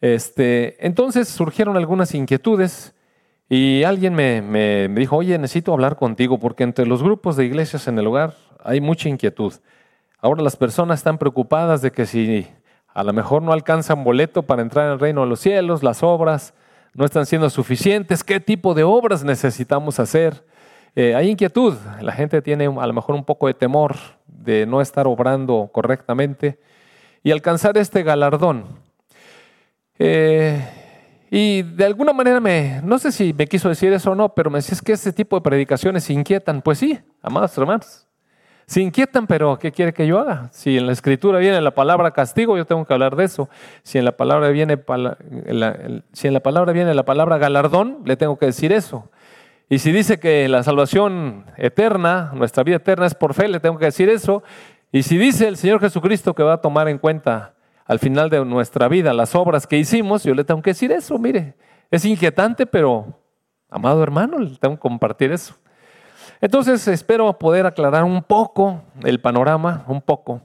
Este, entonces surgieron algunas inquietudes y alguien me, dijo, oye, necesito hablar contigo porque entre los grupos de iglesias en el lugar hay mucha inquietud. Ahora las personas están preocupadas de que si a lo mejor no alcanzan boleto para entrar en el reino de los cielos, las obras no están siendo suficientes, qué tipo de obras necesitamos hacer. Eh, hay inquietud, la gente tiene a lo mejor un poco de temor de no estar obrando correctamente y alcanzar este galardón. Eh, y de alguna manera me, no sé si me quiso decir eso o no, pero me decía es que ese tipo de predicaciones inquietan. Pues sí, amados hermanos, se inquietan, pero ¿qué quiere que yo haga? Si en la escritura viene la palabra castigo, yo tengo que hablar de eso. Si en la palabra viene, si en la palabra, viene la palabra galardón, le tengo que decir eso. Y si dice que la salvación eterna, nuestra vida eterna es por fe, le tengo que decir eso. Y si dice el Señor Jesucristo que va a tomar en cuenta al final de nuestra vida las obras que hicimos, yo le tengo que decir eso, mire, es inquietante, pero amado hermano, le tengo que compartir eso. Entonces espero poder aclarar un poco el panorama, un poco.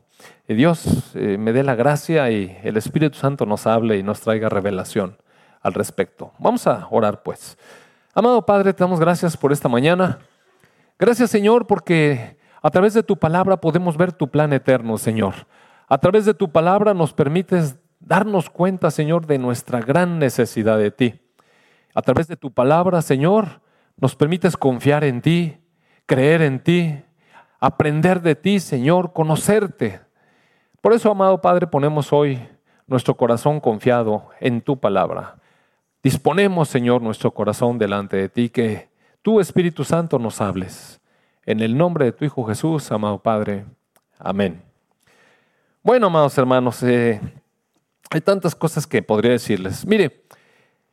Y Dios eh, me dé la gracia y el Espíritu Santo nos hable y nos traiga revelación al respecto. Vamos a orar pues. Amado Padre, te damos gracias por esta mañana. Gracias Señor porque a través de tu palabra podemos ver tu plan eterno, Señor. A través de tu palabra nos permites darnos cuenta, Señor, de nuestra gran necesidad de ti. A través de tu palabra, Señor, nos permites confiar en ti, creer en ti, aprender de ti, Señor, conocerte. Por eso, amado Padre, ponemos hoy nuestro corazón confiado en tu palabra. Disponemos, Señor, nuestro corazón delante de ti, que tú, Espíritu Santo, nos hables. En el nombre de tu Hijo Jesús, amado Padre. Amén. Bueno, amados hermanos, eh, hay tantas cosas que podría decirles. Mire,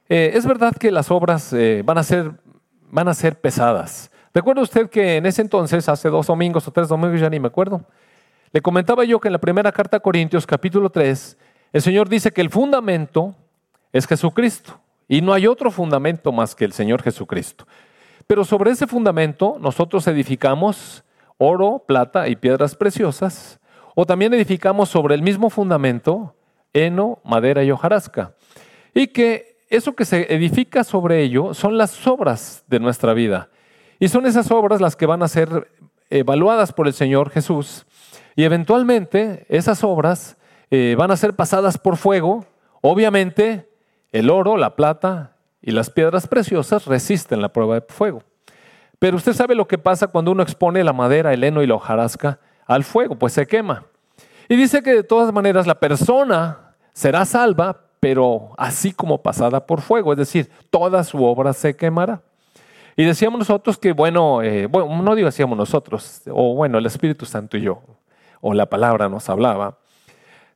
eh, es verdad que las obras eh, van, a ser, van a ser pesadas. Recuerda usted que en ese entonces, hace dos domingos o tres domingos, ya ni me acuerdo, le comentaba yo que en la primera carta a Corintios, capítulo 3, el Señor dice que el fundamento es Jesucristo. Y no hay otro fundamento más que el Señor Jesucristo. Pero sobre ese fundamento nosotros edificamos oro, plata y piedras preciosas, o también edificamos sobre el mismo fundamento heno, madera y hojarasca. Y que eso que se edifica sobre ello son las obras de nuestra vida. Y son esas obras las que van a ser evaluadas por el Señor Jesús. Y eventualmente esas obras eh, van a ser pasadas por fuego, obviamente el oro, la plata y las piedras preciosas resisten la prueba de fuego. Pero usted sabe lo que pasa cuando uno expone la madera, el heno y la hojarasca al fuego, pues se quema. Y dice que de todas maneras la persona será salva, pero así como pasada por fuego, es decir, toda su obra se quemará. Y decíamos nosotros que, bueno, eh, bueno, no digo decíamos nosotros, o bueno, el Espíritu Santo y yo, o la palabra nos hablaba,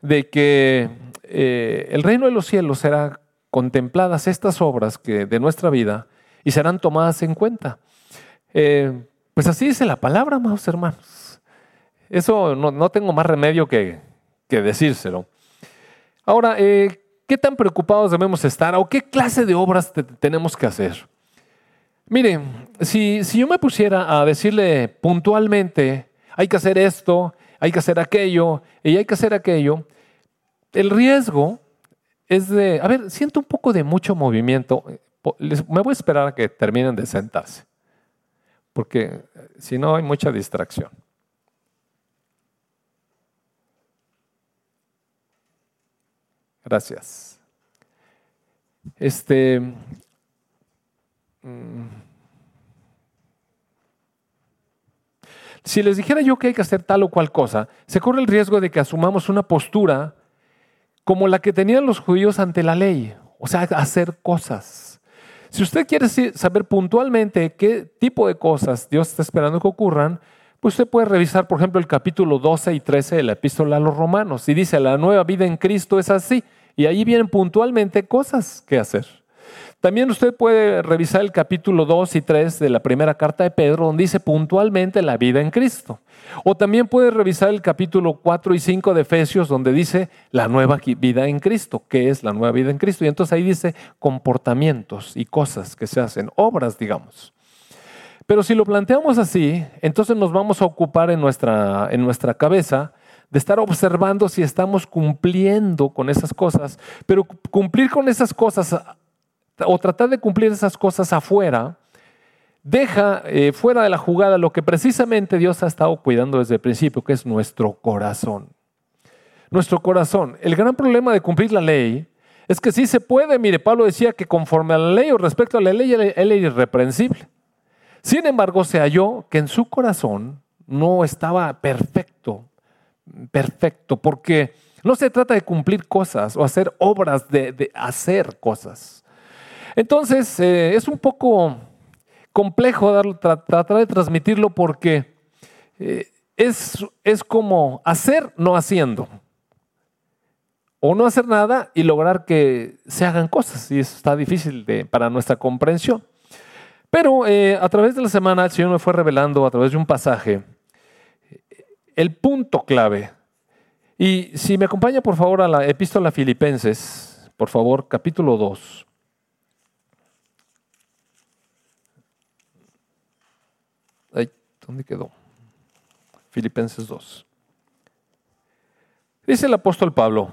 de que eh, el reino de los cielos será contempladas estas obras que, de nuestra vida y serán tomadas en cuenta. Eh, pues así dice la palabra, amados hermanos. Eso no, tengo más remedio que, decírselo. Ahora, eh, ¿qué tan preocupados debemos estar o qué clase de obras tenemos que hacer? Mire, si, si yo me pusiera a decirle puntualmente, hay que hacer esto, hay que hacer aquello y hay que hacer aquello, el riesgo es de, a ver, siento un poco de mucho movimiento. Me voy a esperar a que terminen de sentarse, porque eh, si no hay mucha distracción. Gracias. Este. Mm, si les dijera yo que hay que hacer tal o cual cosa, se corre el riesgo de que asumamos una postura como la que tenían los judíos ante la ley, o sea, hacer cosas. Si usted quiere saber puntualmente qué tipo de cosas Dios está esperando que ocurran, pues usted puede revisar, por ejemplo, el capítulo 12 y 13 de la epístola a los romanos. Y dice, la nueva vida en Cristo es así. Y ahí vienen puntualmente cosas que hacer. También usted puede revisar el capítulo 2 y 3 de la primera carta de Pedro, donde dice puntualmente la vida en Cristo. O también puede revisar el capítulo 4 y 5 de Efesios, donde dice la nueva vida en Cristo. ¿Qué es la nueva vida en Cristo? Y entonces ahí dice comportamientos y cosas que se hacen, obras, digamos. Pero si lo planteamos así, entonces nos vamos a ocupar en nuestra, en nuestra cabeza de estar observando si estamos cumpliendo con esas cosas, pero cumplir con esas cosas o tratar de cumplir esas cosas afuera, deja eh, fuera de la jugada lo que precisamente Dios ha estado cuidando desde el principio, que es nuestro corazón. Nuestro corazón. El gran problema de cumplir la ley es que sí se puede. Mire, Pablo decía que conforme a la ley o respecto a la ley, él era irreprensible. Sin embargo, se halló que en su corazón no estaba perfecto, perfecto, porque no se trata de cumplir cosas o hacer obras de, hacer cosas. Entonces, eh, es un poco complejo tratar de transmitirlo porque eh, es, es como hacer no haciendo. O no hacer nada y lograr que se hagan cosas. Y eso está difícil para nuestra comprensión. Pero eh, a través de la semana el Señor me fue revelando a través de un pasaje el punto clave. Y si me acompaña por favor a la epístola Filipenses, por favor, capítulo 2. ¿Dónde quedó? Filipenses 2. Dice el apóstol Pablo,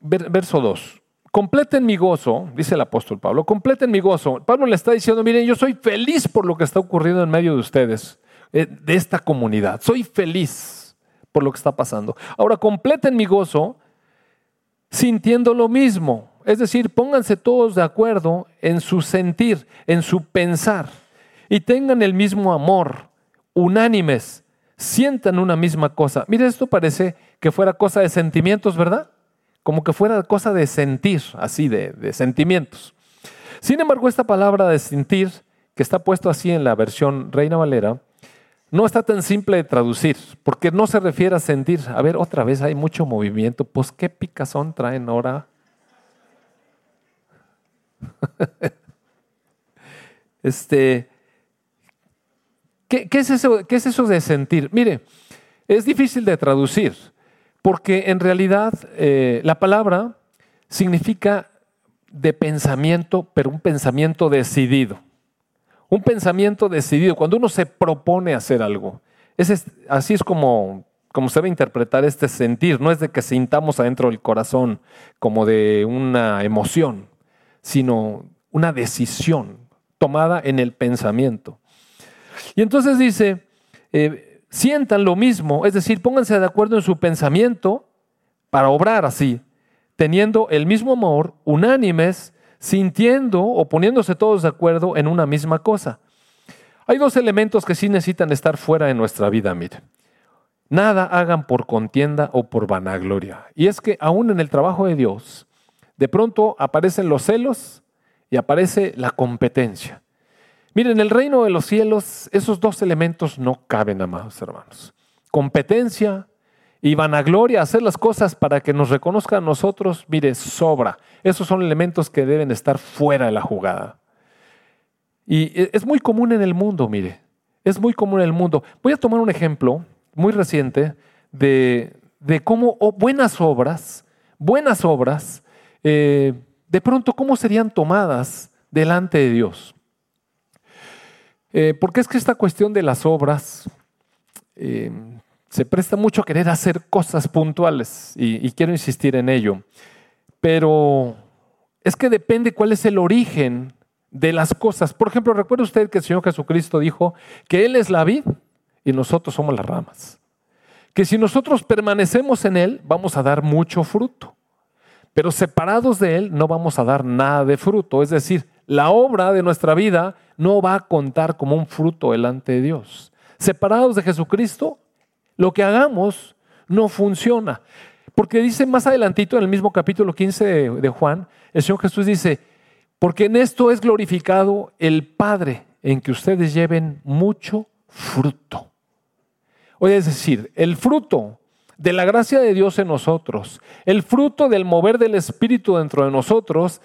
verso 2. Completen mi gozo, dice el apóstol Pablo, completen mi gozo. Pablo le está diciendo, miren, yo soy feliz por lo que está ocurriendo en medio de ustedes, eh, de esta comunidad. Soy feliz por lo que está pasando. Ahora, completen mi gozo sintiendo lo mismo. Es decir, pónganse todos de acuerdo en su sentir, en su pensar, y tengan el mismo amor, unánimes, sientan una misma cosa. Mire, esto parece que fuera cosa de sentimientos, ¿verdad? Como que fuera cosa de sentir, así, de, sentimientos. Sin embargo, esta palabra de sentir, que está puesto así en la versión Reina Valera, no está tan simple de traducir, porque no se refiere a sentir. A ver, otra vez hay mucho movimiento. Pues, ¿qué picazón traen ahora? este, ¿qué, es eso, ¿qué es eso de sentir? Mire, es difícil de traducir, porque en realidad eh, la palabra significa de pensamiento, pero un pensamiento decidido. Un pensamiento decidido, cuando uno se propone hacer algo. así es como, como se debe interpretar este sentir, no es de que sintamos adentro del corazón como de una emoción, sino una decisión tomada en el pensamiento. Y entonces dice, eh, sientan lo mismo, es decir, pónganse de acuerdo en su pensamiento para obrar así, teniendo el mismo amor, unánimes, sintiendo o poniéndose todos de acuerdo en una misma cosa. Hay dos elementos que sí necesitan estar fuera de nuestra vida, miren. Nada hagan por contienda o por vanagloria. Y es que aún en el trabajo de Dios, de pronto aparecen los celos y aparece la competencia. Miren, en el reino de los cielos esos dos elementos no caben, amados hermanos. Competencia y vanagloria, hacer las cosas para que nos reconozcan a nosotros, mire, sobra. Esos son elementos que deben estar fuera de la jugada. Y e, es muy común en el mundo, mire, es muy común en el mundo. Voy a tomar un ejemplo muy reciente de, de cómo buenas obras, buenas obras, eh, de pronto, ¿cómo serían tomadas delante de Dios? Eh, porque es que esta cuestión de las obras eh, se presta mucho a querer hacer cosas puntuales y, y, quiero insistir en ello. Pero es que depende cuál es el origen de las cosas. Por ejemplo, recuerda usted que el Señor Jesucristo dijo que Él es la vid y nosotros somos las ramas. Que si nosotros permanecemos en Él, vamos a dar mucho fruto. Pero separados de Él no vamos a dar nada de fruto. Es decir, la obra de nuestra vida no va a contar como un fruto delante de Dios. Separados de Jesucristo, lo que hagamos no funciona. Porque dice más adelantito en el mismo capítulo 15 de, Juan, el Señor Jesús dice, porque en esto es glorificado el Padre, en que ustedes lleven mucho fruto. Oye, es decir, el fruto de la gracia de Dios en nosotros, el fruto del mover del Espíritu dentro de nosotros,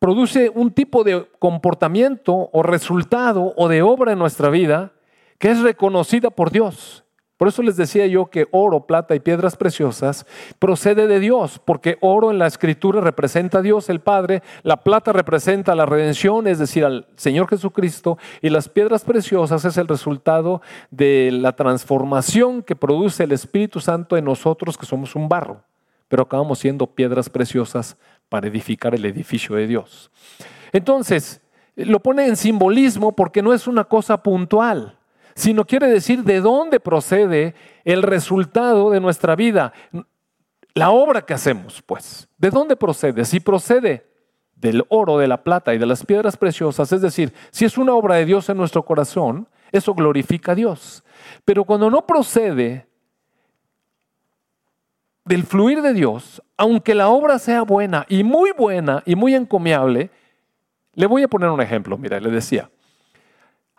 produce un tipo de comportamiento o resultado o de obra en nuestra vida que es reconocida por Dios. Por eso les decía yo que oro, plata y piedras preciosas procede de Dios, porque oro en la escritura representa a Dios el Padre, la plata representa la redención, es decir, al Señor Jesucristo, y las piedras preciosas es el resultado de la transformación que produce el Espíritu Santo en nosotros, que somos un barro, pero acabamos siendo piedras preciosas para edificar el edificio de Dios. Entonces, lo pone en simbolismo porque no es una cosa puntual sino quiere decir de dónde procede el resultado de nuestra vida, la obra que hacemos, pues. ¿De dónde procede? Si procede del oro, de la plata y de las piedras preciosas, es decir, si es una obra de Dios en nuestro corazón, eso glorifica a Dios. Pero cuando no procede del fluir de Dios, aunque la obra sea buena y muy buena y muy encomiable, le voy a poner un ejemplo, mira, le decía,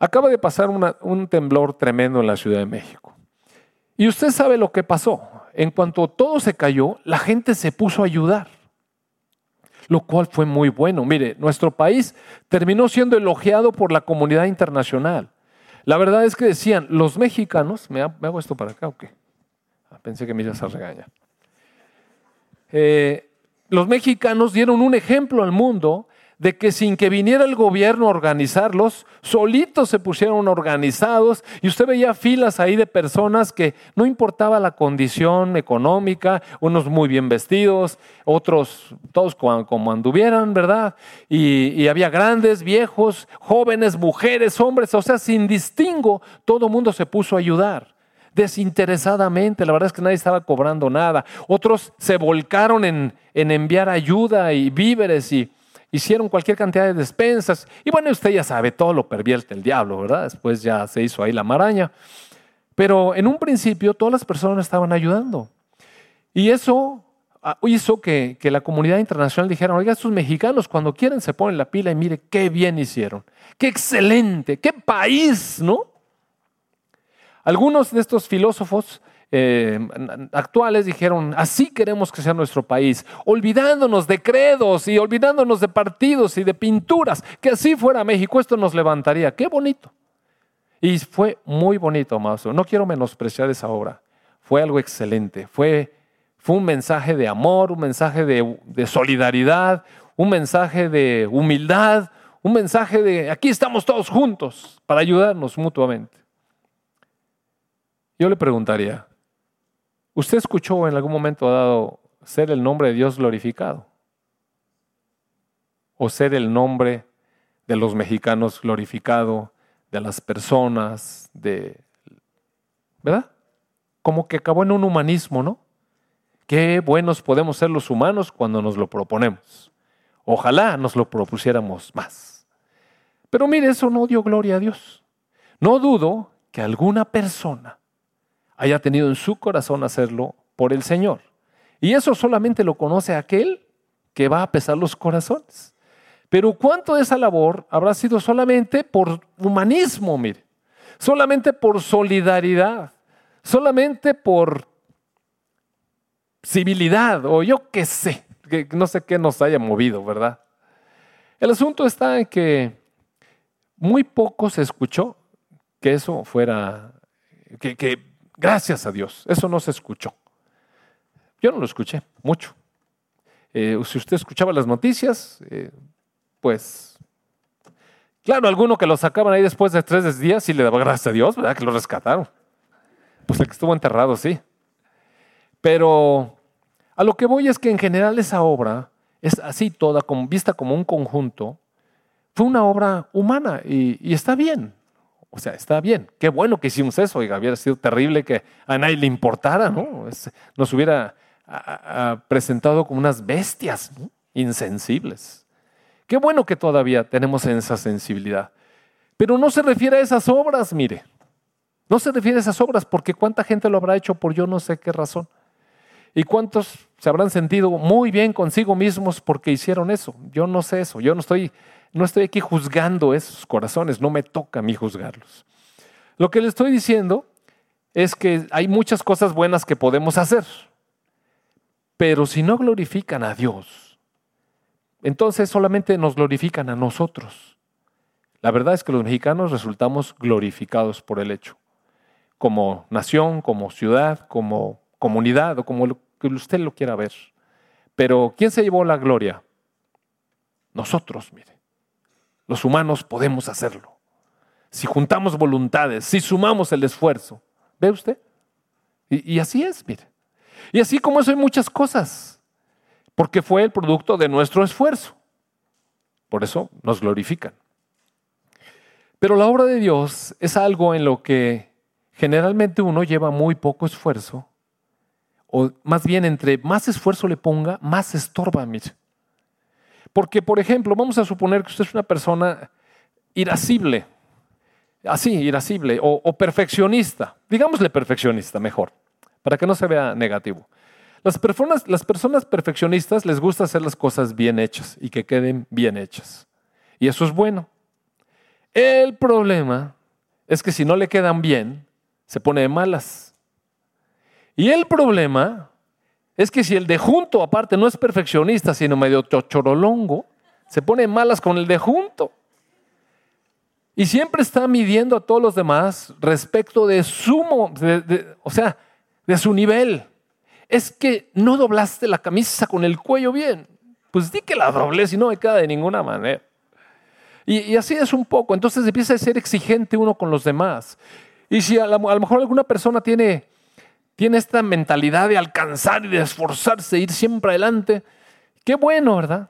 Acaba de pasar un temblor tremendo en la Ciudad de México. Y usted sabe lo que pasó. En cuanto todo se cayó, la gente se puso a ayudar, lo cual fue muy bueno. Mire, nuestro país terminó siendo elogiado por la comunidad internacional. La verdad es que decían, los mexicanos, ¿me, hago esto para acá o qué? Ah, pensé que me ibas a regañar. Eh, los mexicanos dieron un ejemplo al mundo de que sin que viniera el gobierno a organizarlos, solitos se pusieron organizados y usted veía filas ahí de personas que no importaba la condición económica, unos muy bien vestidos, otros todos como, anduvieran, ¿verdad? Y, y había grandes, viejos, jóvenes, mujeres, hombres, o sea, sin distingo, todo mundo se puso a ayudar desinteresadamente, la verdad es que nadie estaba cobrando nada. Otros se volcaron en, en enviar ayuda y víveres y, hicieron cualquier cantidad de despensas. Y bueno, usted ya sabe, todo lo pervierte el diablo, ¿verdad? Después ya se hizo ahí la maraña. Pero en un principio todas las personas estaban ayudando. Y eso ah, hizo que, que, la comunidad internacional dijera, oiga, estos mexicanos cuando quieren se ponen la pila y mire qué bien hicieron, qué excelente, qué país, ¿no? Algunos de estos filósofos eh, actuales dijeron, así queremos que sea nuestro país, olvidándonos de credos y olvidándonos de partidos y de pinturas, que así fuera México, esto nos levantaría. Qué bonito. Y fue muy bonito, Mazo. No quiero menospreciar esa obra. Fue algo excelente. Fue, fue un mensaje de amor, un mensaje de, de solidaridad, un mensaje de humildad, un mensaje de aquí estamos todos juntos para ayudarnos mutuamente. Yo le preguntaría, ¿Usted escuchó en algún momento dado ser el nombre de Dios glorificado? ¿O ser el nombre de los mexicanos glorificado, de las personas, de... ¿Verdad? Como que acabó en un humanismo, ¿no? Qué buenos podemos ser los humanos cuando nos lo proponemos. Ojalá nos lo propusiéramos más. Pero mire, eso no dio gloria a Dios. No dudo que alguna persona haya tenido en su corazón hacerlo por el Señor. Y eso solamente lo conoce aquel que va a pesar los corazones. Pero ¿cuánto de esa labor habrá sido solamente por humanismo, mire? Solamente por solidaridad, solamente por civilidad o yo qué sé, que no sé qué nos haya movido, ¿verdad? El asunto está en que muy poco se escuchó que eso fuera, que, Gracias a Dios, eso no se escuchó. Yo no lo escuché mucho. Eh, si usted escuchaba las noticias, eh, pues, claro, alguno que lo sacaban ahí después de tres días y le daba gracias a Dios, ¿verdad? Que lo rescataron. Pues el que estuvo enterrado, sí. Pero a lo que voy es que en general esa obra es así toda, vista como un conjunto, fue una obra humana y está bien. O sea, está bien. Qué bueno que hicimos eso. Oiga, hubiera sido terrible que a nadie le importara, ¿no? nos hubiera presentado como unas bestias insensibles. Qué bueno que todavía tenemos esa sensibilidad. Pero no se refiere a esas obras, mire. No se refiere a esas obras porque cuánta gente lo habrá hecho por yo no sé qué razón. ¿Y cuántos se habrán sentido muy bien consigo mismos porque hicieron eso? Yo no sé eso. Yo no estoy no estoy aquí juzgando esos corazones, no me toca a mí juzgarlos. Lo que le estoy diciendo es que hay muchas cosas buenas que podemos hacer, pero si no glorifican a Dios, entonces solamente nos glorifican a nosotros. La verdad es que los mexicanos resultamos glorificados por el hecho. como nación, como ciudad, como comunidad o como lo que usted lo quiera ver. Pero ¿quién se llevó la gloria? Nosotros, mire. Los humanos podemos hacerlo. Si juntamos voluntades, si sumamos el esfuerzo. ¿Ve usted? Y, así es, mire. Y así como eso hay muchas cosas, porque fue el producto de nuestro esfuerzo. Por eso nos glorifican. Pero la obra de Dios es algo en lo que generalmente uno lleva muy poco esfuerzo, o más bien entre más esfuerzo le ponga, más estorba. Mire. Porque, por ejemplo, vamos a suponer que usted es una persona irascible, así, irascible, o, perfeccionista, digámosle perfeccionista mejor, para que no se vea negativo. Las personas, las personas perfeccionistas les gusta hacer las cosas bien hechas y que queden bien hechas. Y eso es bueno. El problema es que si no le quedan bien, se pone de malas. Y el problema es que si el de junto, aparte, no es perfeccionista, sino medio chochorolongo, se pone de malas con el de junto. Y siempre está midiendo a todos los demás respecto de su, o sea, de su nivel. Es que no doblaste la camisa con el cuello bien. Pues di que la doblé, si no me queda de ninguna manera. Y, así es un poco. Entonces empieza a ser exigente uno con los demás. Y si a lo mejor alguna persona tiene, tiene esta mentalidad de alcanzar y de esforzarse, ir siempre adelante, qué bueno, ¿verdad?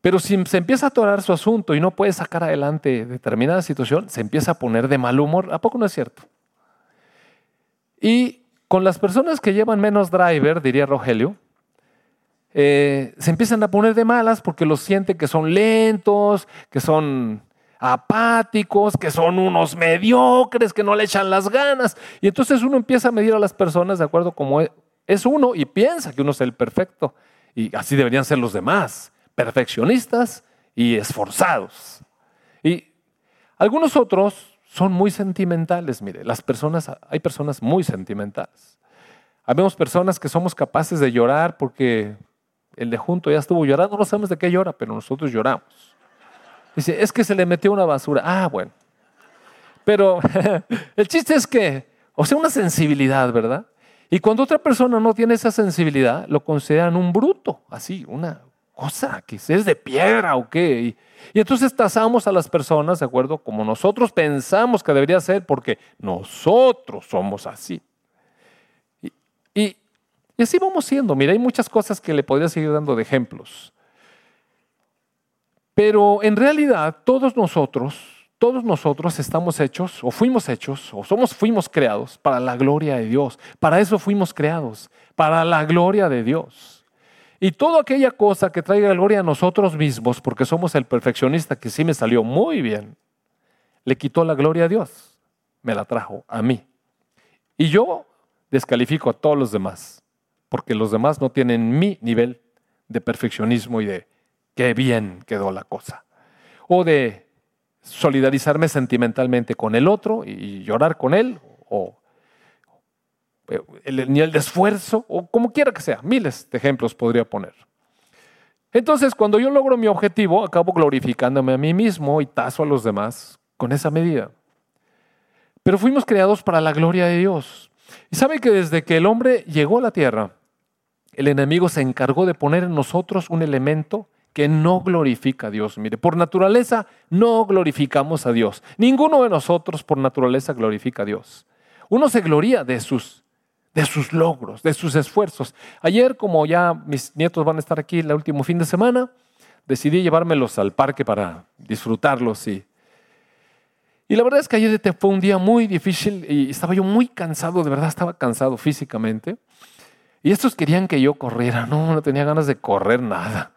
Pero si se empieza a atorar su asunto y no puede sacar adelante determinada situación, se empieza a poner de mal humor. ¿A poco no es cierto? Y con las personas que llevan menos driver, diría Rogelio, eh, se empiezan a poner de malas porque los sienten que son lentos, que son apáticos, que son unos mediocres, que no le echan las ganas. Y entonces uno empieza a medir a las personas de acuerdo como es uno y piensa que uno es el perfecto. Y así deberían ser los demás, perfeccionistas y esforzados. Y algunos otros son muy sentimentales, mire, las personas, hay personas muy sentimentales. Habemos personas que somos capaces de llorar porque el de junto ya estuvo llorando, no sabemos de qué llora, pero nosotros lloramos. Dice, es que se le metió una basura. Ah, bueno. Pero el chiste es que, o sea, una sensibilidad, ¿verdad? Y cuando otra persona no tiene esa sensibilidad, lo consideran un bruto, así, una cosa que es de piedra o qué. Y, entonces tasamos a las personas, ¿de acuerdo? Como nosotros pensamos que debería ser, porque nosotros somos así. Y, y, y así vamos siendo. Mira, hay muchas cosas que le podría seguir dando de ejemplos. Pero en realidad todos nosotros, todos nosotros estamos hechos o fuimos hechos o somos fuimos creados para la gloria de Dios. Para eso fuimos creados, para la gloria de Dios. Y toda aquella cosa que traiga gloria a nosotros mismos, porque somos el perfeccionista que sí me salió muy bien, le quitó la gloria a Dios, me la trajo a mí. Y yo descalifico a todos los demás, porque los demás no tienen mi nivel de perfeccionismo y de qué bien quedó la cosa. O de solidarizarme sentimentalmente con el otro y llorar con él, o el nivel de esfuerzo, o como quiera que sea. Miles de ejemplos podría poner. Entonces, cuando yo logro mi objetivo, acabo glorificándome a mí mismo y tazo a los demás con esa medida. Pero fuimos creados para la gloria de Dios. Y sabe que desde que el hombre llegó a la tierra, el enemigo se encargó de poner en nosotros un elemento que no glorifica a Dios. Mire, por naturaleza no glorificamos a Dios. Ninguno de nosotros por naturaleza glorifica a Dios. Uno se gloria de sus, de sus logros, de sus esfuerzos. Ayer, como ya mis nietos van a estar aquí el último fin de semana, decidí llevármelos al parque para disfrutarlos y y la verdad es que ayer fue un día muy difícil y estaba yo muy cansado, de verdad estaba cansado físicamente. Y estos querían que yo corriera, no, no tenía ganas de correr nada.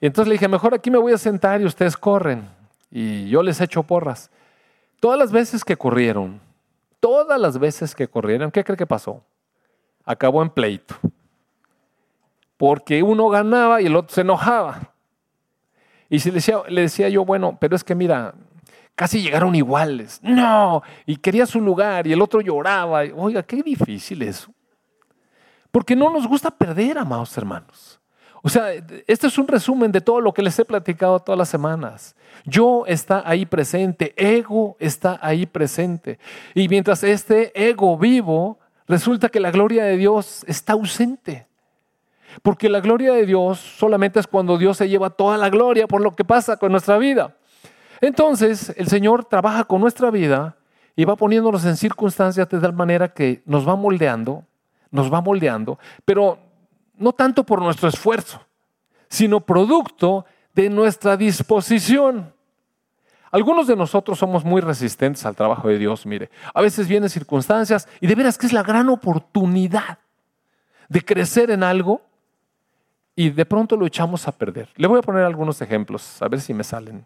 Y entonces le dije, mejor aquí me voy a sentar y ustedes corren. Y yo les echo porras. Todas las veces que corrieron, todas las veces que corrieron, ¿qué cree que pasó? Acabó en pleito. Porque uno ganaba y el otro se enojaba. Y si le decía, le decía yo, bueno, pero es que mira, casi llegaron iguales. No, y quería su lugar y el otro lloraba. Oiga, qué difícil eso. Porque no nos gusta perder, amados hermanos. O sea, este es un resumen de todo lo que les he platicado todas las semanas. Yo está ahí presente, ego está ahí presente. Y mientras este ego vivo, resulta que la gloria de Dios está ausente. Porque la gloria de Dios solamente es cuando Dios se lleva toda la gloria por lo que pasa con nuestra vida. Entonces, el Señor trabaja con nuestra vida y va poniéndonos en circunstancias de tal manera que nos va moldeando, nos va moldeando, pero no tanto por nuestro esfuerzo, sino producto de nuestra disposición. Algunos de nosotros somos muy resistentes al trabajo de Dios, mire. A veces vienen circunstancias y de veras que es la gran oportunidad de crecer en algo y de pronto lo echamos a perder. Le voy a poner algunos ejemplos, a ver si me salen.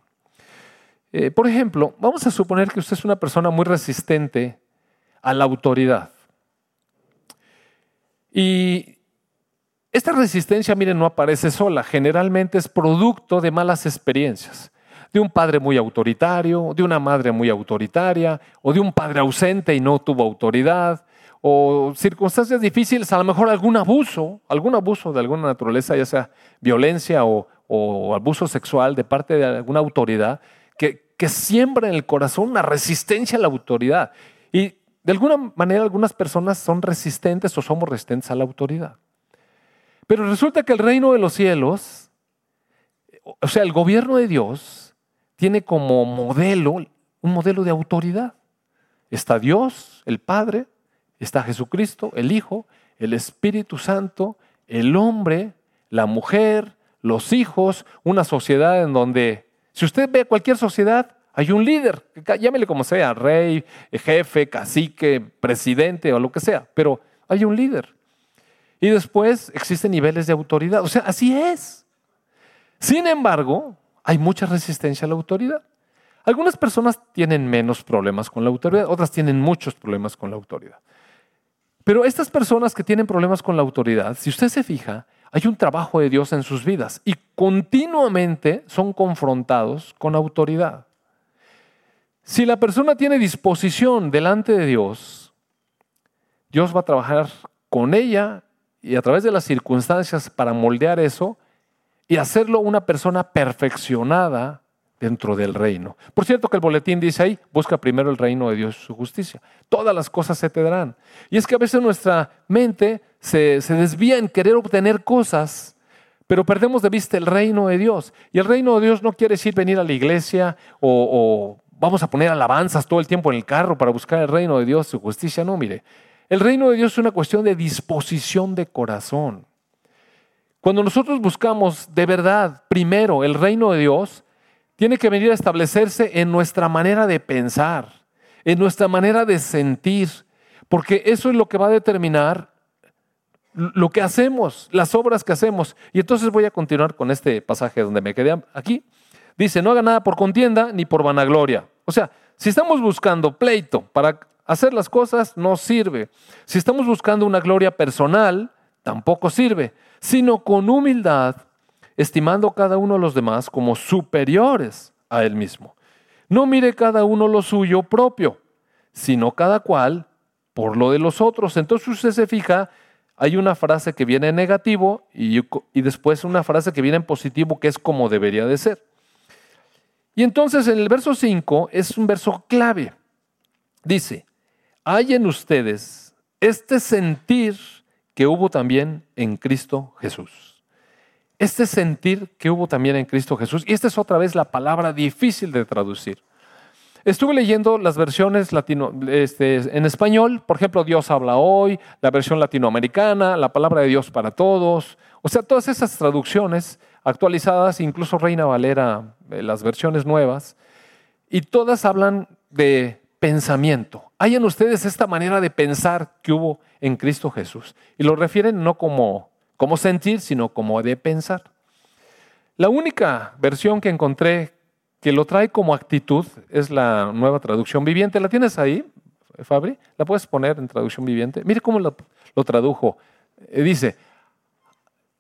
Eh, por ejemplo, vamos a suponer que usted es una persona muy resistente a la autoridad. Y esta resistencia, miren, no aparece sola, generalmente es producto de malas experiencias, de un padre muy autoritario, de una madre muy autoritaria, o de un padre ausente y no tuvo autoridad, o circunstancias difíciles, a lo mejor algún abuso, algún abuso de alguna naturaleza, ya sea violencia o, abuso sexual de parte de alguna autoridad, que, que siembra en el corazón una resistencia a la autoridad. Y de alguna manera algunas personas son resistentes o somos resistentes a la autoridad. Pero resulta que el reino de los cielos, o sea, el gobierno de Dios, tiene como modelo un modelo de autoridad. Está Dios, el Padre, está Jesucristo, el Hijo, el Espíritu Santo, el hombre, la mujer, los hijos, una sociedad en donde, si usted ve cualquier sociedad, hay un líder, llámele como sea, rey, jefe, cacique, presidente o lo que sea, pero hay un líder. Y después existen niveles de autoridad. O sea, así es. Sin embargo, hay mucha resistencia a la autoridad. Algunas personas tienen menos problemas con la autoridad, otras tienen muchos problemas con la autoridad. Pero estas personas que tienen problemas con la autoridad, si usted se fija, hay un trabajo de Dios en sus vidas y continuamente son confrontados con autoridad. Si la persona tiene disposición delante de Dios, Dios va a trabajar con ella y a través de las circunstancias para moldear eso y hacerlo una persona perfeccionada dentro del reino. Por cierto que el boletín dice ahí, busca primero el reino de Dios y su justicia. Todas las cosas se te darán. Y es que a veces nuestra mente se, desvía en querer obtener cosas, pero perdemos de vista el reino de Dios. Y el reino de Dios no quiere decir venir a la iglesia o, o vamos a poner alabanzas todo el tiempo en el carro para buscar el reino de Dios, y su justicia. No, mire, el reino de Dios es una cuestión de disposición de corazón. Cuando nosotros buscamos de verdad primero el reino de Dios, tiene que venir a establecerse en nuestra manera de pensar, en nuestra manera de sentir, porque eso es lo que va a determinar lo que hacemos, las obras que hacemos. Y entonces voy a continuar con este pasaje donde me quedé aquí. Dice, no haga nada por contienda ni por vanagloria. O sea, si estamos buscando pleito para Hacer las cosas no sirve. Si estamos buscando una gloria personal, tampoco sirve, sino con humildad, estimando cada uno de los demás como superiores a él mismo. No mire cada uno lo suyo propio, sino cada cual por lo de los otros. Entonces usted se fija, hay una frase que viene en negativo y, y después una frase que viene en positivo, que es como debería de ser. Y entonces en el verso 5 es un verso clave. Dice, hay en ustedes este sentir que hubo también en Cristo Jesús. Este sentir que hubo también en Cristo Jesús. Y esta es otra vez la palabra difícil de traducir. Estuve leyendo las versiones este, en español, por ejemplo, Dios habla hoy, la versión latinoamericana, la palabra de Dios para todos. O sea, todas esas traducciones actualizadas, incluso Reina Valera, eh, las versiones nuevas, y todas hablan de pensamiento. Hay en ustedes esta manera de pensar que hubo en Cristo Jesús. Y lo refieren no como, como sentir, sino como de pensar. La única versión que encontré que lo trae como actitud es la nueva traducción viviente. ¿La tienes ahí, Fabri? ¿La puedes poner en traducción viviente? Mire cómo lo, tradujo. Eh, dice,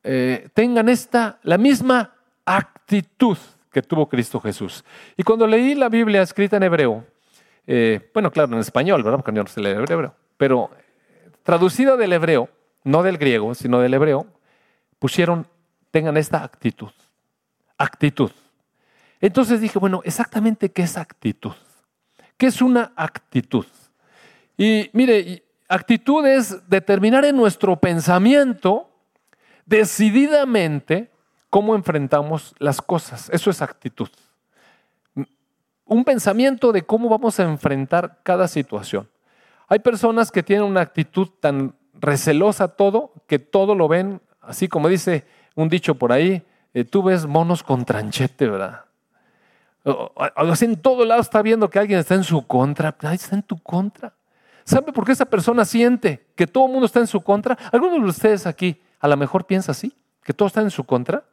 eh, tengan esta, la misma actitud que tuvo Cristo Jesús. Y cuando leí la Biblia escrita en hebreo, eh, bueno, claro, en español, ¿verdad? Porque no sé leer hebreo. Pero traducida del hebreo, no del griego, sino del hebreo, pusieron tengan esta actitud. Actitud. Entonces dije, bueno, exactamente qué es actitud. ¿Qué es una actitud? Y mire, actitud es determinar en nuestro pensamiento decididamente cómo enfrentamos las cosas. Eso es actitud. Un pensamiento de cómo vamos a enfrentar cada situación. Hay personas que tienen una actitud tan recelosa todo que todo lo ven, así como dice un dicho por ahí, eh, tú ves monos con tranchete, ¿verdad? Así en todo lado está viendo que alguien está en su contra, nadie está en tu contra. ¿Sabe por qué esa persona siente que todo el mundo está en su contra? Algunos de ustedes aquí a lo mejor piensa así, que todo está en su contra.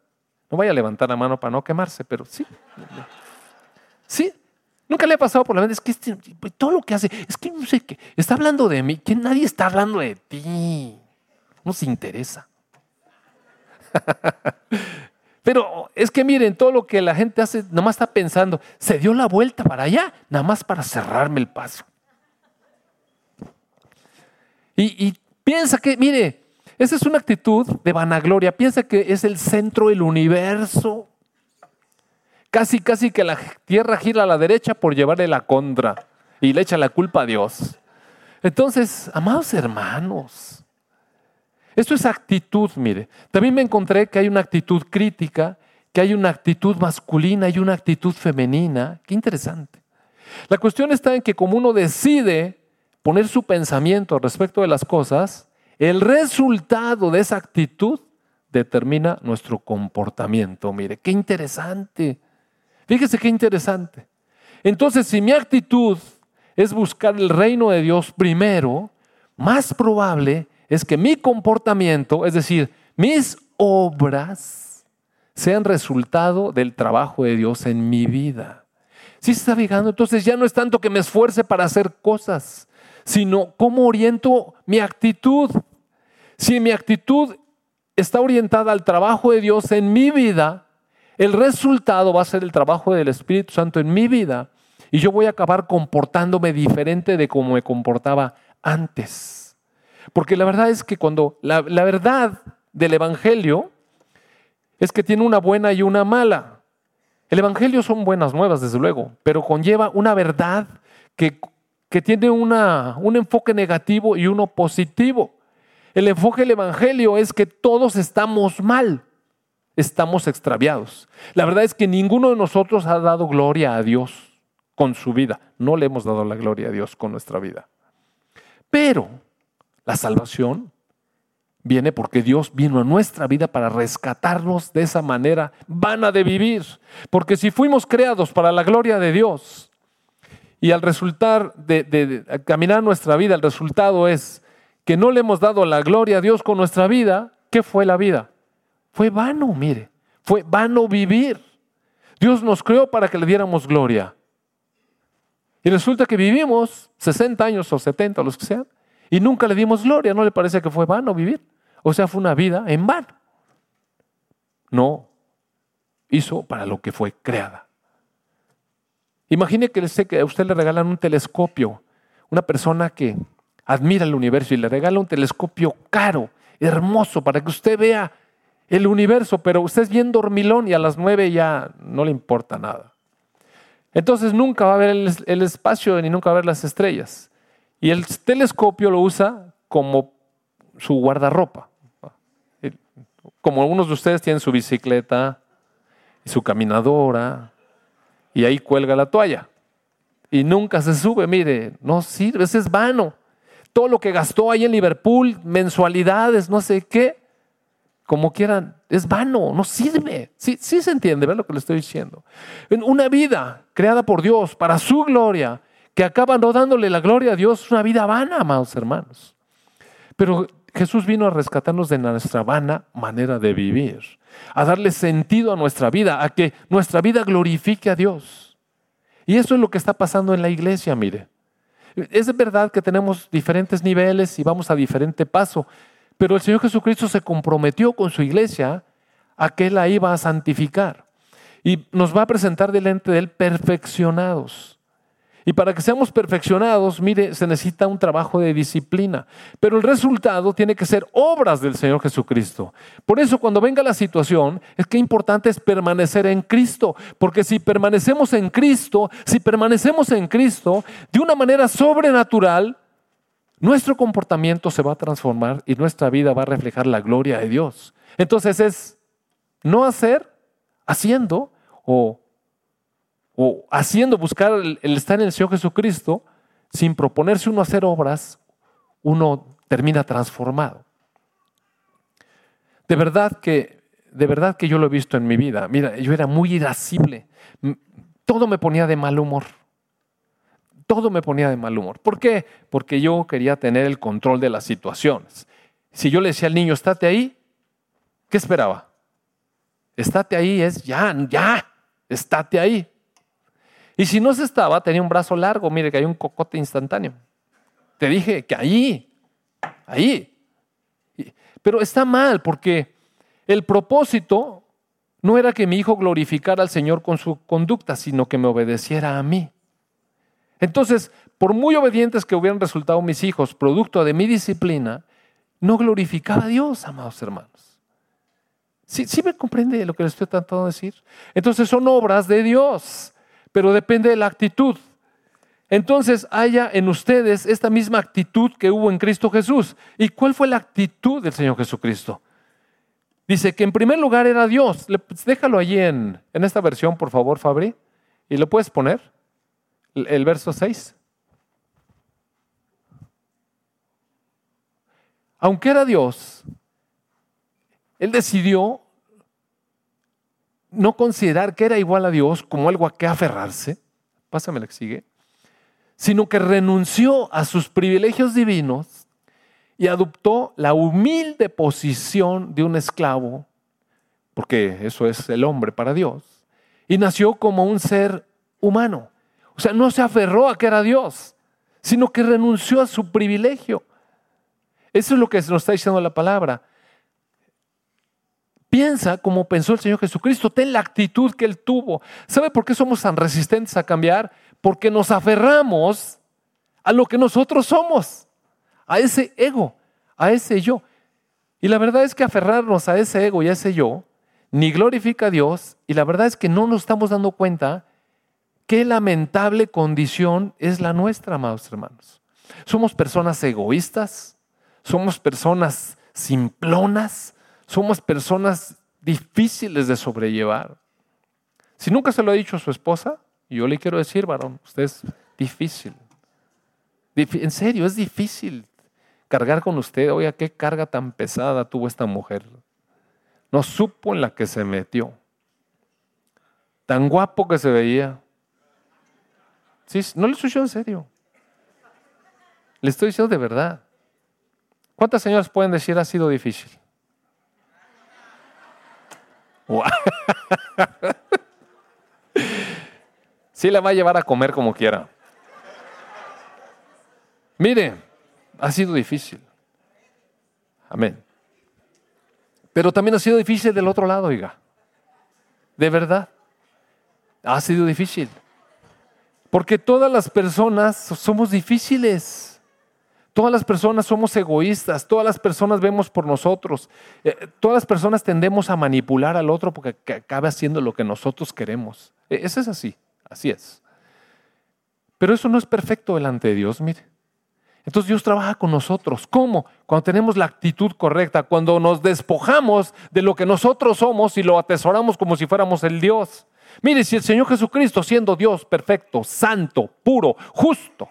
No vaya a levantar la mano para no quemarse, pero sí. Sí. Nunca le ha pasado por la mente, es que este, pues, todo lo que hace, es que no sé qué, está hablando de mí, que nadie está hablando de ti. No se interesa. Pero es que miren, todo lo que la gente hace, nada más está pensando, se dio la vuelta para allá, nada más para cerrarme el paso. Y, piensa que, mire, esa es una actitud de vanagloria. Piensa que es el centro del universo. Casi, casi que la tierra gira a la derecha por llevarle la contra y le echa la culpa a Dios. Entonces, amados hermanos, esto es actitud, mire. También me encontré que hay una actitud crítica, que hay una actitud masculina y una actitud femenina. Qué interesante. La cuestión está en que como uno decide poner su pensamiento respecto de las cosas, el resultado de esa actitud determina nuestro comportamiento. Mire, qué interesante. Fíjese qué interesante. Entonces, si mi actitud es buscar el reino de Dios primero, más probable es que mi comportamiento, es decir, mis obras, sean resultado del trabajo de Dios en mi vida. Si se está fijando, entonces ya no es tanto que me esfuerce para hacer cosas, sino cómo oriento mi actitud. Si mi actitud está orientada al trabajo de Dios en mi vida, el resultado va a ser el trabajo del Espíritu Santo en mi vida y yo voy a acabar comportándome diferente de como me comportaba antes. Porque la verdad es que cuando la, la verdad del Evangelio es que tiene una buena y una mala. El Evangelio son buenas nuevas, desde luego, pero conlleva una verdad que que tiene una, un enfoque negativo y uno positivo. El enfoque del Evangelio es que todos estamos mal, estamos extraviados. La verdad es que ninguno de nosotros ha dado gloria a Dios con su vida. No le hemos dado la gloria a Dios con nuestra vida. Pero la salvación viene porque Dios vino a nuestra vida para rescatarnos de esa manera vana de vivir. Porque si fuimos creados para la gloria de Dios, y al resultar de, caminar nuestra vida, el resultado es que no le hemos dado la gloria a Dios con nuestra vida. ¿Qué fue la vida? Fue vano, mire. Fue vano vivir. Dios nos creó para que le diéramos gloria. Y resulta que vivimos 60 años o 70, los que sean, y nunca le dimos gloria. ¿No le parece que fue vano vivir? O sea, fue una vida en vano. No, hizo para lo que fue creada. Imagine que a usted le regalan un telescopio, una persona que admira el universo y le regala un telescopio caro, hermoso, para que usted vea el universo, pero usted es bien dormilón y a las nueve ya no le importa nada. Entonces nunca va a ver el, espacio ni nunca va a ver las estrellas. Y el telescopio lo usa como su guardarropa. Como algunos de ustedes tienen su bicicleta y su caminadora y ahí cuelga la toalla. Y nunca se sube, mire, no sirve, ese es vano. Todo lo que gastó ahí en Liverpool, mensualidades, no sé qué, como quieran, es vano, no sirve. Sí, sí se entiende, ¿ver lo que le estoy diciendo? En una vida creada por Dios para su gloria, que acaba no dándole la gloria a Dios, es una vida vana, amados hermanos. Pero Jesús vino a rescatarnos de nuestra vana manera de vivir a darle sentido a nuestra vida, a que nuestra vida glorifique a Dios. Y eso es lo que está pasando en la iglesia, mire. Es verdad que tenemos diferentes niveles y vamos a diferente paso, pero el Señor Jesucristo se comprometió con su iglesia a que la iba a santificar y nos va a presentar delante de Él perfeccionados. Y para que seamos perfeccionados, mire, se necesita un trabajo de disciplina. Pero el resultado tiene que ser obras del Señor Jesucristo. Por eso cuando venga la situación, es que importante es permanecer en Cristo. Porque si permanecemos en Cristo, si permanecemos en Cristo, de una manera sobrenatural, nuestro comportamiento se va a transformar y nuestra vida va a reflejar la gloria de Dios. Entonces es no hacer, haciendo o o haciendo, buscar el, estar en el Señor Jesucristo, sin proponerse uno hacer obras, uno termina transformado. De verdad que, de verdad que yo lo he visto en mi vida. Mira, yo era muy irascible. Todo me ponía de mal humor. Todo me ponía de mal humor. ¿Por qué? Porque yo quería tener el control de las situaciones. Si yo le decía al niño, estate ahí, ¿qué esperaba? Estate ahí es ya, ya, estate ahí. Y si no se estaba, tenía un brazo largo, mire que hay un cocote instantáneo. Te dije que ahí, ahí. Pero está mal porque el propósito no era que mi hijo glorificara al Señor con su conducta, sino que me obedeciera a mí. Entonces, por muy obedientes que hubieran resultado mis hijos, producto de mi disciplina, no glorificaba a Dios, amados hermanos. ¿Sí, ¿Sí, me comprende lo que les estoy tratando de decir? Entonces son obras de Dios pero depende de la actitud. Entonces haya en ustedes esta misma actitud que hubo en Cristo Jesús. ¿Y cuál fue la actitud del Señor Jesucristo? Dice que en primer lugar era Dios. Pues, déjalo allí en, en esta versión, por favor, Fabri. ¿Y lo puedes poner? El, verso 6. Aunque era Dios, Él decidió no considerar que era igual a Dios como algo a que aferrarse, pásame la que sigue, sino que renunció a sus privilegios divinos y adoptó la humilde posición de un esclavo, porque eso es el hombre para Dios, y nació como un ser humano. O sea, no se aferró a que era Dios, sino que renunció a su privilegio. Eso es lo que nos está diciendo la palabra. Piensa como pensó el Señor Jesucristo, ten la actitud que Él tuvo. ¿Sabe por qué somos tan resistentes a cambiar? Porque nos aferramos a lo que nosotros somos, a ese ego, a ese yo. Y la verdad es que aferrarnos a ese ego y a ese yo ni glorifica a Dios y la verdad es que no nos estamos dando cuenta qué lamentable condición es la nuestra, amados hermanos. Somos personas egoístas, somos personas simplonas, somos personas difíciles de sobrellevar. Si nunca se lo ha dicho a su esposa, yo le quiero decir, varón, usted es difícil. En serio, es difícil cargar con usted. Oiga, qué carga tan pesada tuvo esta mujer. No supo en la que se metió. Tan guapo que se veía. Sí, no le estoy en serio. Le estoy diciendo de verdad. ¿Cuántas señoras pueden decir ha sido difícil? sí la va a llevar a comer como quiera. Mire, ha sido difícil. Amén. Pero también ha sido difícil del otro lado, oiga. De verdad. Ha sido difícil. Porque todas las personas somos difíciles. Todas las personas somos egoístas, todas las personas vemos por nosotros, eh, todas las personas tendemos a manipular al otro porque acaba haciendo lo que nosotros queremos. E, eso es así, así es. Pero eso no es perfecto delante de Dios, mire. Entonces Dios trabaja con nosotros. ¿Cómo? Cuando tenemos la actitud correcta, cuando nos despojamos de lo que nosotros somos y lo atesoramos como si fuéramos el Dios. Mire, si el Señor Jesucristo, siendo Dios perfecto, santo, puro, justo,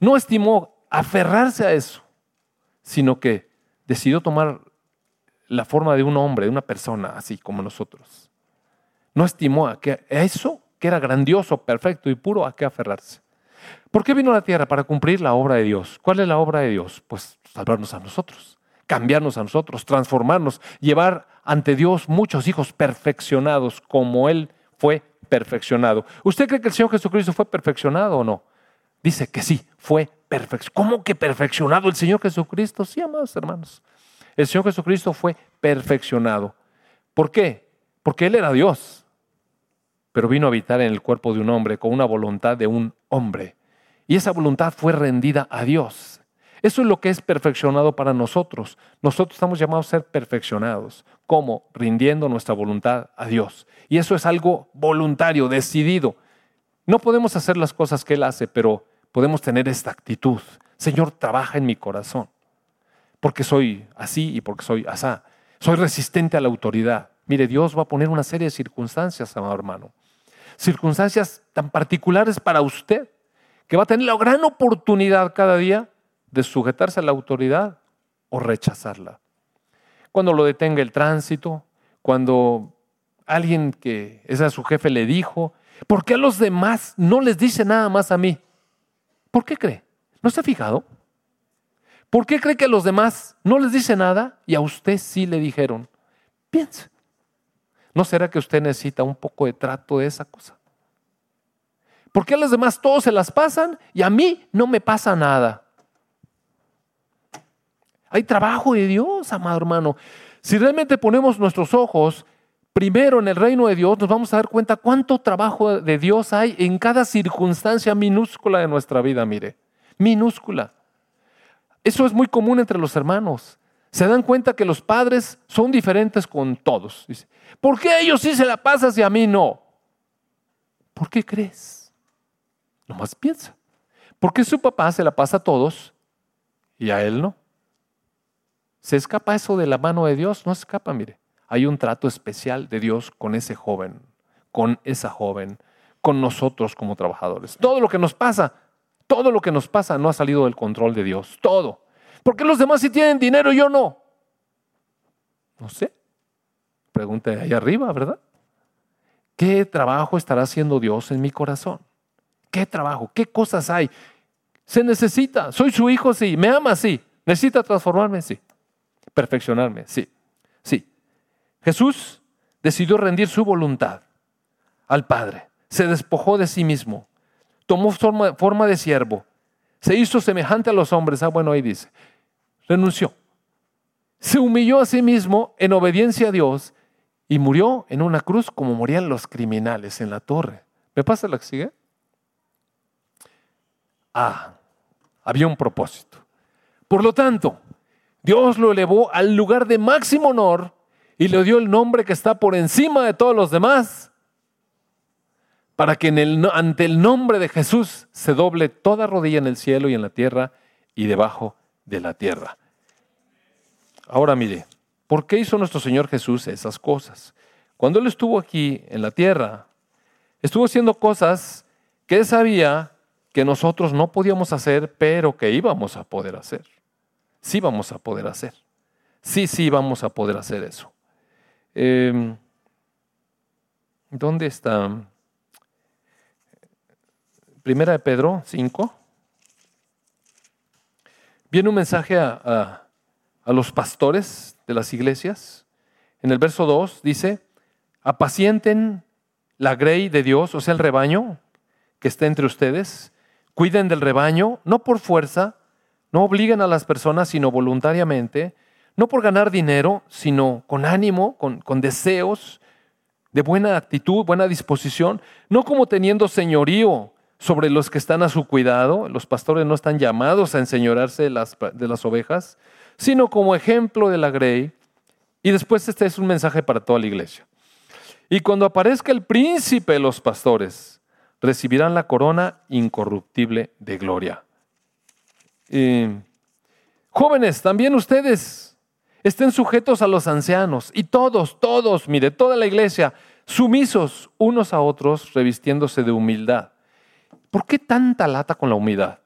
no estimó aferrarse a eso, sino que decidió tomar la forma de un hombre, de una persona, así como nosotros. No estimó a, que, a eso, que era grandioso, perfecto y puro, a qué aferrarse. ¿Por qué vino a la tierra? Para cumplir la obra de Dios. ¿Cuál es la obra de Dios? Pues salvarnos a nosotros, cambiarnos a nosotros, transformarnos, llevar ante Dios muchos hijos perfeccionados como Él fue perfeccionado. ¿Usted cree que el Señor Jesucristo fue perfeccionado o no? Dice que sí, fue perfeccionado. ¿Cómo que perfeccionado el Señor Jesucristo? Sí, amados hermanos. El Señor Jesucristo fue perfeccionado. ¿Por qué? Porque Él era Dios, pero vino a habitar en el cuerpo de un hombre con una voluntad de un hombre. Y esa voluntad fue rendida a Dios. Eso es lo que es perfeccionado para nosotros. Nosotros estamos llamados a ser perfeccionados. ¿Cómo? Rindiendo nuestra voluntad a Dios. Y eso es algo voluntario, decidido. No podemos hacer las cosas que Él hace, pero podemos tener esta actitud. Señor, trabaja en mi corazón. Porque soy así y porque soy asá. Soy resistente a la autoridad. Mire, Dios va a poner una serie de circunstancias, amado hermano. Circunstancias tan particulares para usted, que va a tener la gran oportunidad cada día de sujetarse a la autoridad o rechazarla. Cuando lo detenga el tránsito, cuando alguien que es a su jefe le dijo, ¿por qué a los demás no les dice nada más a mí? ¿Por qué cree? ¿No se ha fijado? ¿Por qué cree que a los demás no les dice nada y a usted sí le dijeron? Piense. ¿No será que usted necesita un poco de trato de esa cosa? ¿Por qué a los demás todos se las pasan y a mí no me pasa nada? Hay trabajo de Dios, amado hermano. Si realmente ponemos nuestros ojos primero en el reino de Dios, nos vamos a dar cuenta cuánto trabajo de Dios hay en cada circunstancia minúscula de nuestra vida, mire, minúscula. Eso es muy común entre los hermanos. Se dan cuenta que los padres son diferentes con todos. Dice, ¿por qué ellos sí se la pasas y a mí no? ¿Por qué crees? Nomás piensa. ¿Por qué su papá se la pasa a todos y a él no? ¿Se escapa eso de la mano de Dios? No se escapa, mire. Hay un trato especial de Dios con ese joven, con esa joven, con nosotros como trabajadores. Todo lo que nos pasa, todo lo que nos pasa no ha salido del control de Dios. Todo. ¿Por qué los demás sí tienen dinero y yo no? No sé. Pregunta ahí arriba, ¿verdad? ¿Qué trabajo estará haciendo Dios en mi corazón? ¿Qué trabajo? ¿Qué cosas hay? Se necesita. Soy su hijo, sí. Me ama, sí. Necesita transformarme, sí. Perfeccionarme, sí. Sí. Jesús decidió rendir su voluntad al Padre. Se despojó de sí mismo. Tomó forma, de siervo. Se hizo semejante a los hombres. Ah, bueno, ahí dice. Renunció. Se humilló a sí mismo en obediencia a Dios y murió en una cruz como morían los criminales en la torre. ¿Me pasa la que sigue? Ah, había un propósito. Por lo tanto, Dios lo elevó al lugar de máximo honor y le dio el nombre que está por encima de todos los demás, para que en el, ante el nombre de Jesús se doble toda rodilla en el cielo y en la tierra y debajo de la tierra. Ahora mire, ¿por qué hizo nuestro Señor Jesús esas cosas? Cuando Él estuvo aquí en la tierra, estuvo haciendo cosas que Él sabía que nosotros no podíamos hacer, pero que íbamos a poder hacer. Sí vamos a poder hacer. Sí, sí vamos a poder hacer eso. Em, ¿Dónde está? Primera de Pedro 5. Viene un mensaje a, a los pastores de las iglesias. En el verso 2 dice, apacienten la grey de Dios, o sea, el rebaño que está entre ustedes, Cuiden del rebaño, no por fuerza, no obliguen a las personas, sino voluntariamente, no por ganar dinero, sino con ánimo, con, deseos, de buena actitud, buena disposición, no como teniendo señorío sobre los que están a su cuidado, los pastores no están llamados a enseñorarse de las, de las ovejas, sino como ejemplo de la grey. Y después este es un mensaje para toda la iglesia. Y cuando aparezca el príncipe los pastores, recibirán la corona incorruptible de gloria. Jóvenes, también ustedes estén sujetos a los ancianos y todos, todos, mire, toda la iglesia, sumisos unos a otros, revistiéndose de humildad. ¿Por qué tanta lata con la humildad?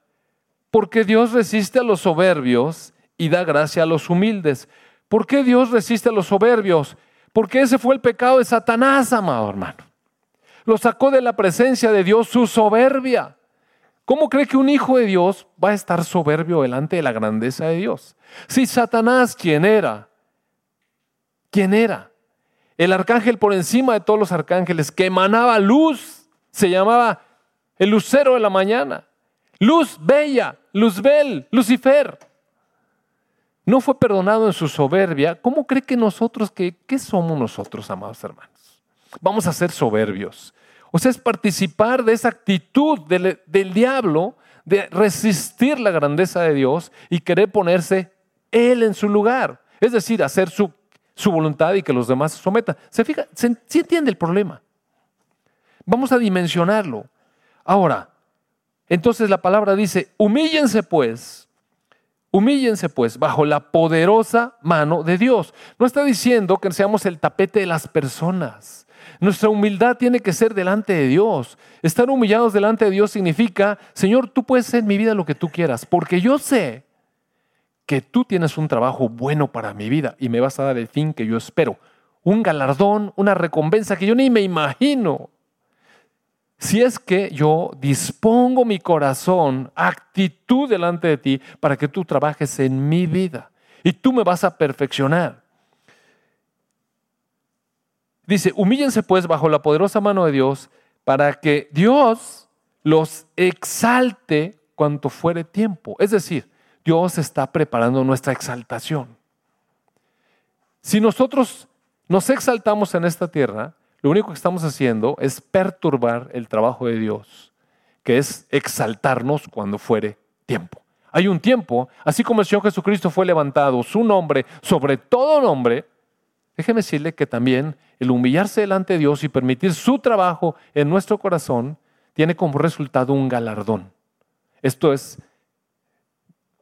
Porque Dios resiste a los soberbios y da gracia a los humildes. ¿Por qué Dios resiste a los soberbios? Porque ese fue el pecado de Satanás, amado hermano. Lo sacó de la presencia de Dios su soberbia. ¿Cómo cree que un hijo de Dios va a estar soberbio delante de la grandeza de Dios? Si Satanás, ¿quién era? ¿Quién era? El arcángel por encima de todos los arcángeles que emanaba luz, se llamaba el lucero de la mañana. Luz bella, Luzbel, Lucifer. No fue perdonado en su soberbia. ¿Cómo cree que nosotros, que, qué somos nosotros, amados hermanos? Vamos a ser soberbios. O sea, es participar de esa actitud del, del diablo de resistir la grandeza de Dios y querer ponerse Él en su lugar. Es decir, hacer su, su voluntad y que los demás se sometan. ¿Se fija? ¿Se, ¿Sí entiende el problema? Vamos a dimensionarlo. Ahora, entonces la palabra dice, humíllense pues, humíllense pues bajo la poderosa mano de Dios. No está diciendo que seamos el tapete de las personas. Nuestra humildad tiene que ser delante de Dios. Estar humillados delante de Dios significa, Señor, tú puedes ser en mi vida lo que tú quieras, porque yo sé que tú tienes un trabajo bueno para mi vida y me vas a dar el fin que yo espero. Un galardón, una recompensa que yo ni me imagino. Si es que yo dispongo mi corazón, actitud delante de ti para que tú trabajes en mi vida y tú me vas a perfeccionar. Dice, humíllense pues bajo la poderosa mano de Dios para que Dios los exalte cuanto fuere tiempo. Es decir, Dios está preparando nuestra exaltación. Si nosotros nos exaltamos en esta tierra, lo único que estamos haciendo es perturbar el trabajo de Dios, que es exaltarnos cuando fuere tiempo. Hay un tiempo, así como el Señor Jesucristo fue levantado, su nombre sobre todo nombre, déjeme decirle que también el humillarse delante de Dios y permitir su trabajo en nuestro corazón tiene como resultado un galardón. Esto es,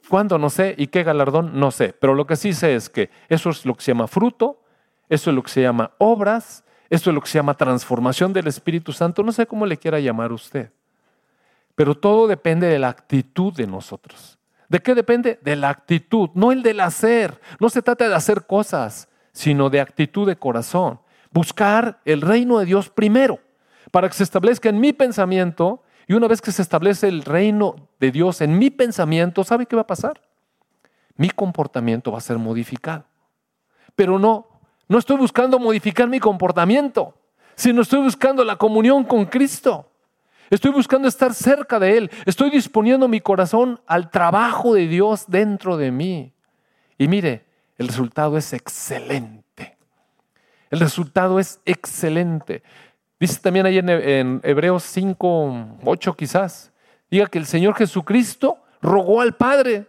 ¿cuándo? No sé, y qué galardón, no sé, pero lo que sí sé es que eso es lo que se llama fruto, eso es lo que se llama obras, esto es lo que se llama transformación del Espíritu Santo, no sé cómo le quiera llamar usted. Pero todo depende de la actitud de nosotros. ¿De qué depende? De la actitud, no el del hacer. No se trata de hacer cosas, sino de actitud de corazón. Buscar el reino de Dios primero, para que se establezca en mi pensamiento. Y una vez que se establece el reino de Dios en mi pensamiento, ¿sabe qué va a pasar? Mi comportamiento va a ser modificado. Pero no no estoy buscando modificar mi comportamiento, sino estoy buscando la comunión con Cristo. Estoy buscando estar cerca de Él. Estoy disponiendo mi corazón al trabajo de Dios dentro de mí. Y mire, el resultado es excelente. El resultado es excelente. Dice también ahí en, Hebreos 5, 8 quizás, diga que el Señor Jesucristo rogó al Padre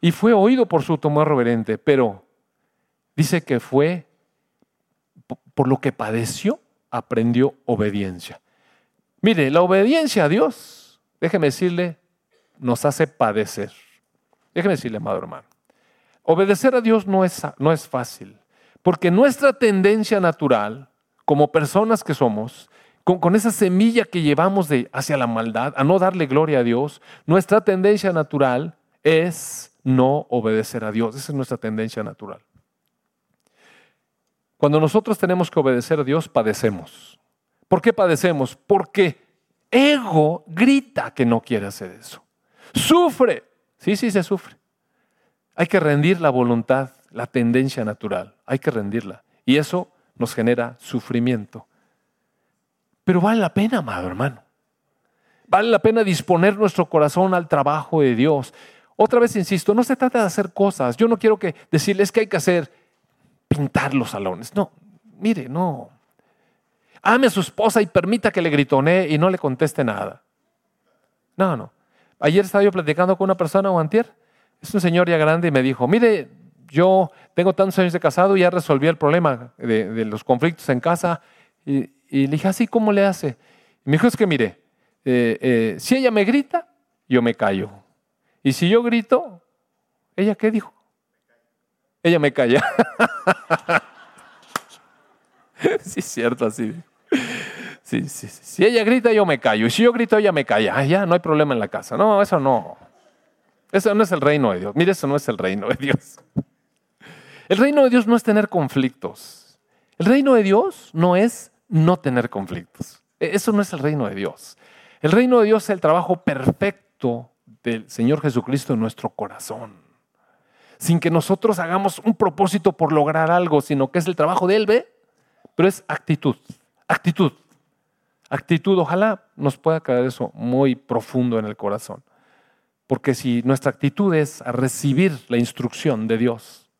y fue oído por su tomar reverente, pero Dice que fue por lo que padeció, aprendió obediencia. Mire, la obediencia a Dios, déjeme decirle, nos hace padecer. Déjeme decirle, amado hermano, obedecer a Dios no es, no es fácil, porque nuestra tendencia natural, como personas que somos, con, esa semilla que llevamos de, hacia la maldad, a no darle gloria a Dios, nuestra tendencia natural es no obedecer a Dios. Esa es nuestra tendencia natural. Cuando nosotros tenemos que obedecer a Dios, padecemos. ¿Por qué padecemos? Porque ego grita que no quiere hacer eso. Sufre. Sí, sí, se sufre. Hay que rendir la voluntad, la tendencia natural. Hay que rendirla. Y eso nos genera sufrimiento. Pero vale la pena, amado hermano. Vale la pena disponer nuestro corazón al trabajo de Dios. Otra vez insisto, no se trata de hacer cosas. Yo no quiero que decirles que hay que hacer pintar los salones. No, mire, no. Ame a su esposa y permita que le gritone y no le conteste nada. No, no. Ayer estaba yo platicando con una persona o. Es un señor ya grande y me dijo, mire, yo tengo tantos años de casado y ya resolví el problema de, los conflictos en casa. Y, le dije, así, ¿cómo le hace? Y me dijo, es que mire, eh, eh, si ella me grita, yo me callo. Y si yo grito, ¿ella qué dijo? Ella me calla. sí, es cierto, así. Sí, sí, sí. Si ella grita, yo me callo. Y si yo grito, ella me calla. Ya, no hay problema en la casa. No, eso no. Eso no es el reino de Dios. Mire, eso no es el reino de Dios. El reino de Dios no es tener conflictos. El reino de Dios no es no tener conflictos. E, eso no es el reino de Dios. El reino de Dios es el trabajo perfecto del Señor Jesucristo en nuestro corazón sin que nosotros hagamos un propósito por lograr algo, sino que es el trabajo de Él, ¿ve? Pero es actitud, actitud, actitud. Ojalá nos pueda quedar eso muy profundo en el corazón. Porque si nuestra actitud es a recibir la instrucción de Dios,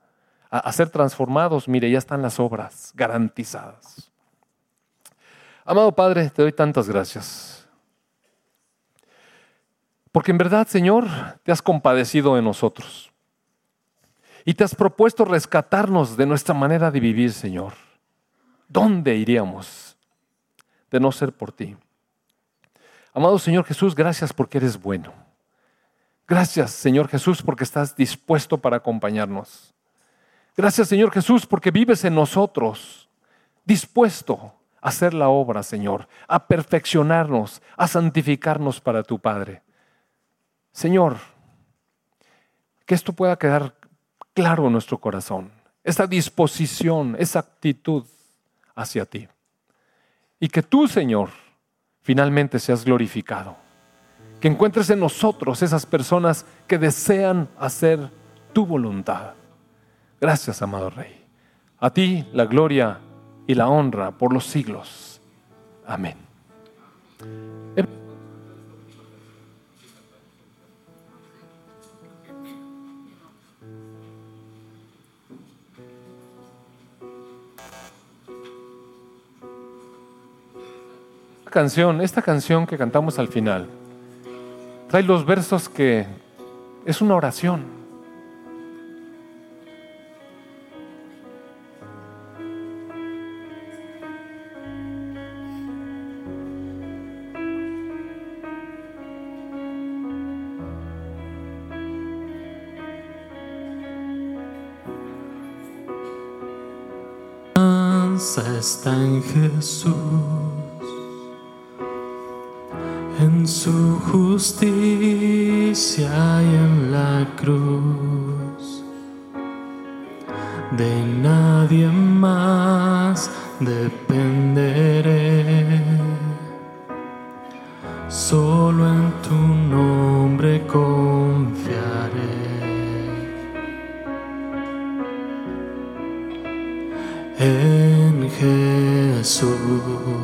a, ser transformados, mire, ya están las obras garantizadas. Amado Padre, te doy tantas gracias. Porque en verdad, Señor, te has compadecido de nosotros. Y te has propuesto rescatarnos de nuestra manera de vivir, Señor. ¿Dónde iríamos de no ser por ti? Amado Señor Jesús, gracias porque eres bueno. Gracias, Señor Jesús, porque estás dispuesto para acompañarnos. Gracias, Señor Jesús, porque vives en nosotros, dispuesto a hacer la obra, Señor, a perfeccionarnos, a santificarnos para tu Padre. Señor, que esto pueda quedar claro en nuestro corazón, esa disposición, esa actitud hacia ti. Y que tú, Señor, finalmente seas glorificado. Que encuentres en nosotros esas personas que desean hacer tu voluntad. Gracias, amado Rey. A ti la gloria y la honra por los siglos. Amén. canción, esta canción que cantamos al final, trae los versos que es una oración. está en Jesús su justicia y en la cruz. De nadie más dependeré, solo en tu nombre confiaré. En Jesús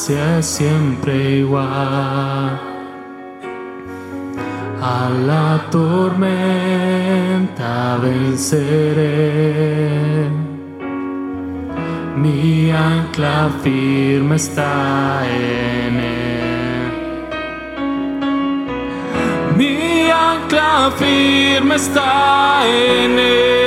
gracia es siempre igual. A la tormenta venceré. Mi ancla firme está en él. Mi ancla firme está en él.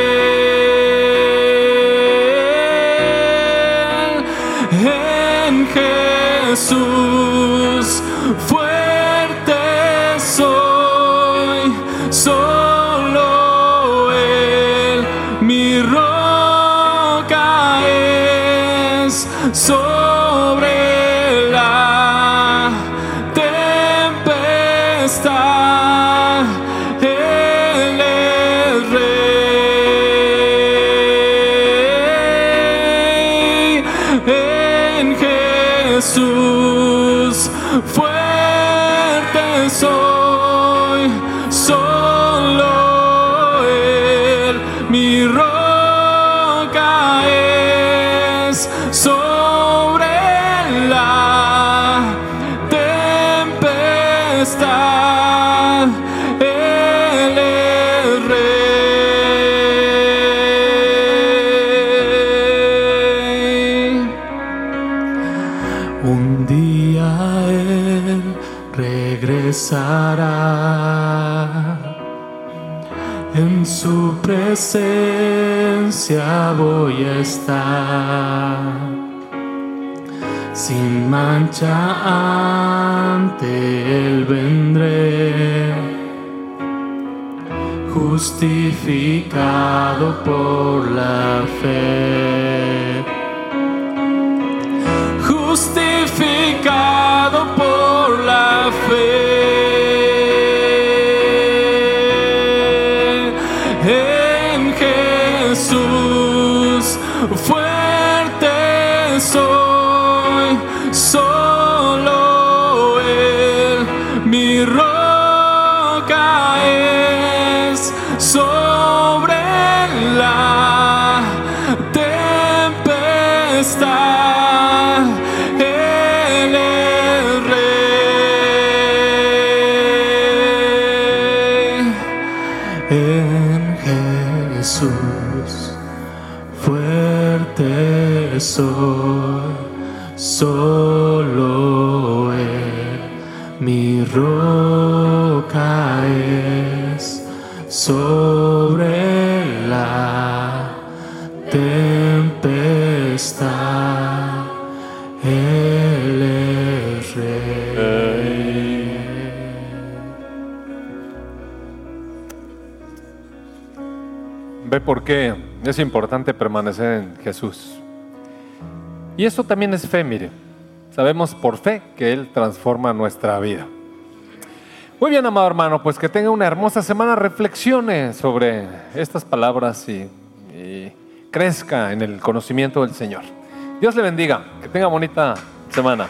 Justificado por la fe. Justificado solo mi roca es sobre la tempestad, Él rey. Ve por qué es importante permanecer en Jesús. Y eso también es fe, mire. Sabemos por fe que Él transforma nuestra vida. Muy bien, amado hermano, pues que tenga una hermosa semana. Reflexione sobre estas palabras y, crezca en el conocimiento del Señor. Dios le bendiga. Que tenga bonita semana.